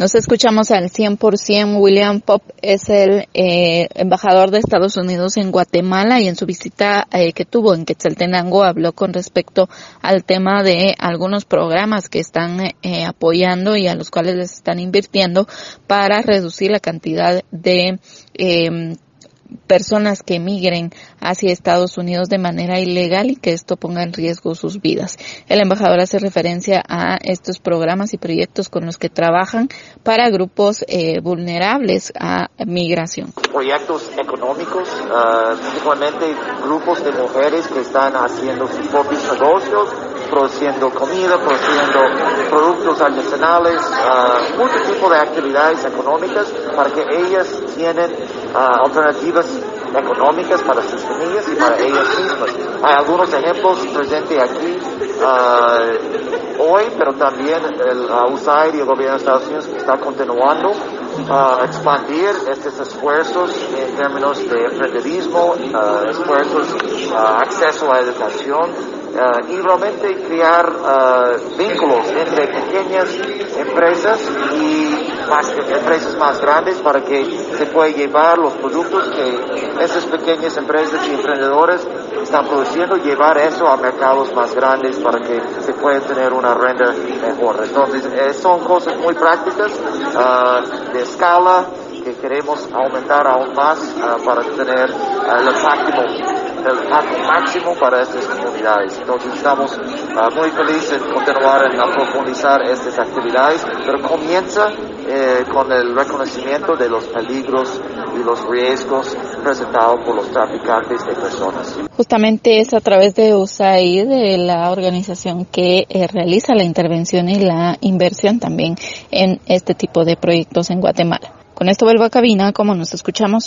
Nos escuchamos al 100%. William Pop es el eh, embajador de Estados Unidos en Guatemala y en su visita eh, que tuvo en Quetzaltenango habló con respecto al tema de algunos programas que están eh, apoyando y a los cuales les están invirtiendo para reducir la cantidad de eh, personas que emigren hacia Estados Unidos de manera ilegal y que esto ponga en riesgo sus vidas. El embajador hace referencia a estos programas y proyectos con los que trabajan para grupos eh, vulnerables a migración. Proyectos económicos, uh, principalmente grupos de mujeres que están haciendo sus propios negocios, produciendo comida, produciendo artesanales, uh, mucho tipo de actividades económicas para que ellas tienen uh, alternativas económicas para sus familias y para ellas mismas. Hay algunos ejemplos presentes aquí uh, hoy, pero también el USAID y el gobierno de Estados Unidos está continuando a expandir estos esfuerzos en términos de emprenderismo, esfuerzos, acceso a educación, Uh, y realmente crear uh, vínculos entre pequeñas empresas y más, empresas más grandes para que se pueda llevar los productos que esas pequeñas empresas y emprendedores están produciendo, llevar eso a mercados más grandes para que se pueda tener una renta mejor. Entonces, eh, son cosas muy prácticas, uh, de escala, que queremos aumentar aún más para tener el máximo máximo para estas comunidades. Entonces estamos uh, muy felices en continuar en profundizar estas actividades, pero comienza eh, con el reconocimiento de los peligros y los riesgos presentados por los traficantes de personas. Justamente es a través de USAID, de la organización que eh, realiza la intervención y la inversión también en este tipo de proyectos en Guatemala. Con esto vuelvo a cabina, como nos escuchamos.